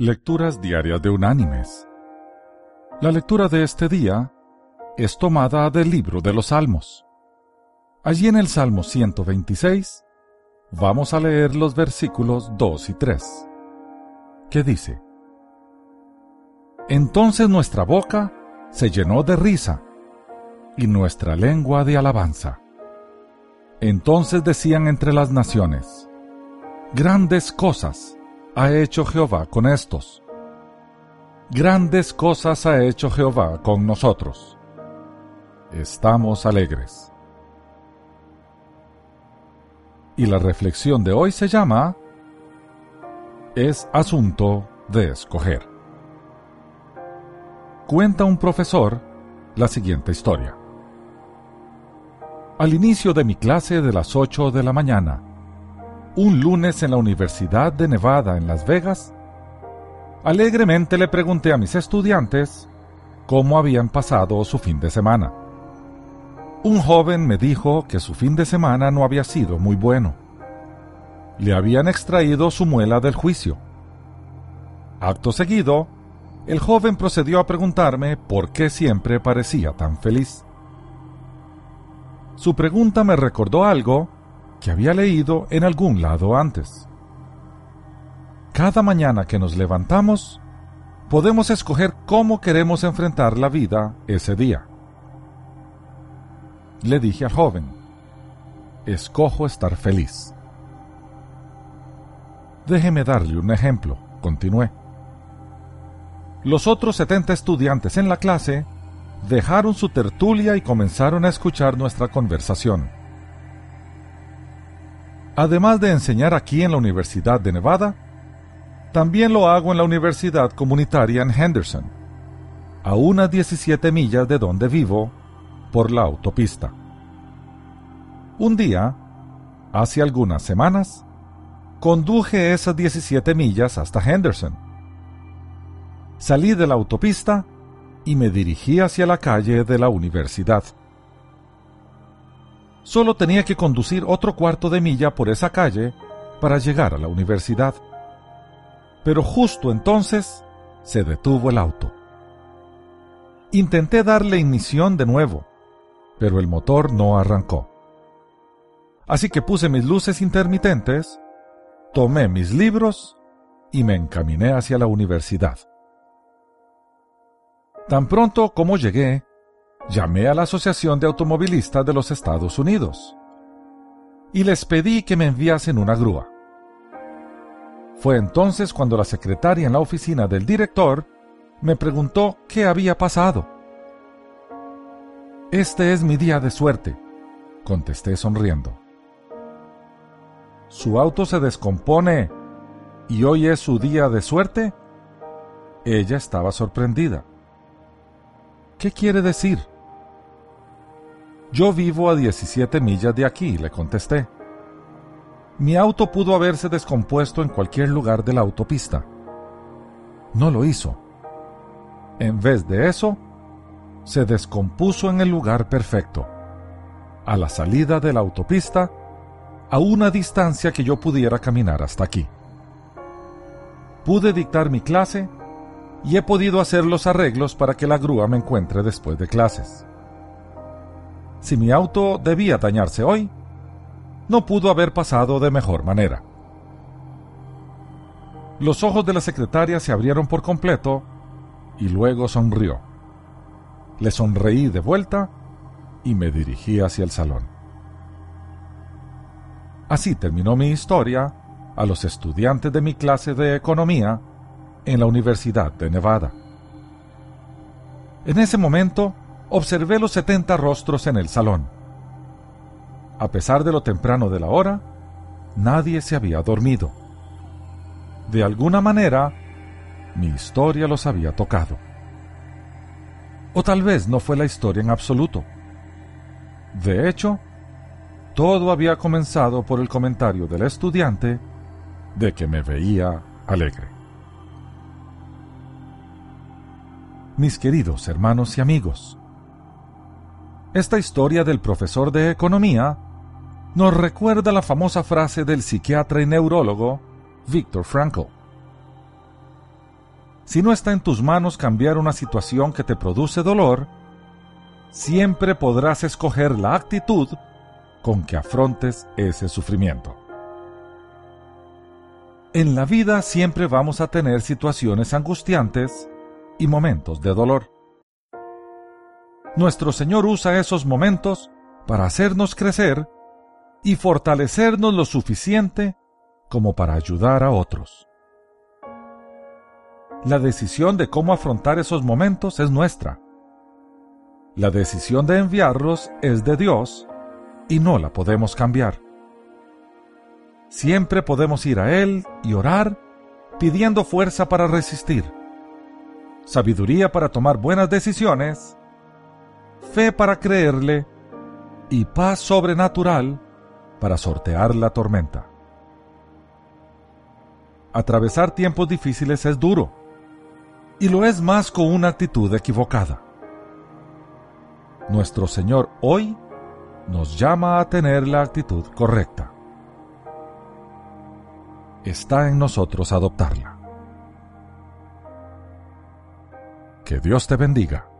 Lecturas Diarias de Unánimes. La lectura de este día es tomada del libro de los Salmos. Allí en el Salmo 126 vamos a leer los versículos 2 y 3, que dice, Entonces nuestra boca se llenó de risa y nuestra lengua de alabanza. Entonces decían entre las naciones, Grandes cosas ha hecho Jehová con estos. Grandes cosas ha hecho Jehová con nosotros. Estamos alegres. Y la reflexión de hoy se llama Es asunto de escoger. Cuenta un profesor la siguiente historia. Al inicio de mi clase de las 8 de la mañana, un lunes en la Universidad de Nevada en Las Vegas, alegremente le pregunté a mis estudiantes cómo habían pasado su fin de semana. Un joven me dijo que su fin de semana no había sido muy bueno. Le habían extraído su muela del juicio. Acto seguido, el joven procedió a preguntarme por qué siempre parecía tan feliz. Su pregunta me recordó algo que había leído en algún lado antes. Cada mañana que nos levantamos, podemos escoger cómo queremos enfrentar la vida ese día. Le dije al joven, escojo estar feliz. Déjeme darle un ejemplo, continué. Los otros 70 estudiantes en la clase dejaron su tertulia y comenzaron a escuchar nuestra conversación. Además de enseñar aquí en la Universidad de Nevada, también lo hago en la Universidad Comunitaria en Henderson, a unas 17 millas de donde vivo, por la autopista. Un día, hace algunas semanas, conduje esas 17 millas hasta Henderson. Salí de la autopista y me dirigí hacia la calle de la universidad. Solo tenía que conducir otro cuarto de milla por esa calle para llegar a la universidad. Pero justo entonces se detuvo el auto. Intenté darle ignición de nuevo, pero el motor no arrancó. Así que puse mis luces intermitentes, tomé mis libros y me encaminé hacia la universidad. Tan pronto como llegué, llamé a la Asociación de Automovilistas de los Estados Unidos y les pedí que me enviasen una grúa. Fue entonces cuando la secretaria en la oficina del director me preguntó qué había pasado. Este es mi día de suerte, contesté sonriendo. ¿Su auto se descompone y hoy es su día de suerte? Ella estaba sorprendida. ¿Qué quiere decir? Yo vivo a 17 millas de aquí, le contesté. Mi auto pudo haberse descompuesto en cualquier lugar de la autopista. No lo hizo. En vez de eso, se descompuso en el lugar perfecto, a la salida de la autopista, a una distancia que yo pudiera caminar hasta aquí. Pude dictar mi clase y he podido hacer los arreglos para que la grúa me encuentre después de clases. Si mi auto debía dañarse hoy, no pudo haber pasado de mejor manera. Los ojos de la secretaria se abrieron por completo y luego sonrió. Le sonreí de vuelta y me dirigí hacia el salón. Así terminó mi historia a los estudiantes de mi clase de economía en la Universidad de Nevada. En ese momento, observé los setenta rostros en el salón. A pesar de lo temprano de la hora, nadie se había dormido. De alguna manera, mi historia los había tocado. O tal vez no fue la historia en absoluto. De hecho, todo había comenzado por el comentario del estudiante de que me veía alegre. Mis queridos hermanos y amigos, esta historia del profesor de economía nos recuerda la famosa frase del psiquiatra y neurólogo Viktor Frankl. Si no está en tus manos cambiar una situación que te produce dolor, siempre podrás escoger la actitud con que afrontes ese sufrimiento. En la vida siempre vamos a tener situaciones angustiantes y momentos de dolor. Nuestro Señor usa esos momentos para hacernos crecer y fortalecernos lo suficiente como para ayudar a otros. La decisión de cómo afrontar esos momentos es nuestra. La decisión de enviarlos es de Dios y no la podemos cambiar. Siempre podemos ir a Él y orar pidiendo fuerza para resistir, sabiduría para tomar buenas decisiones, fe para creerle y paz sobrenatural para sortear la tormenta. Atravesar tiempos difíciles es duro y lo es más con una actitud equivocada. Nuestro Señor hoy nos llama a tener la actitud correcta. Está en nosotros adoptarla. Que Dios te bendiga.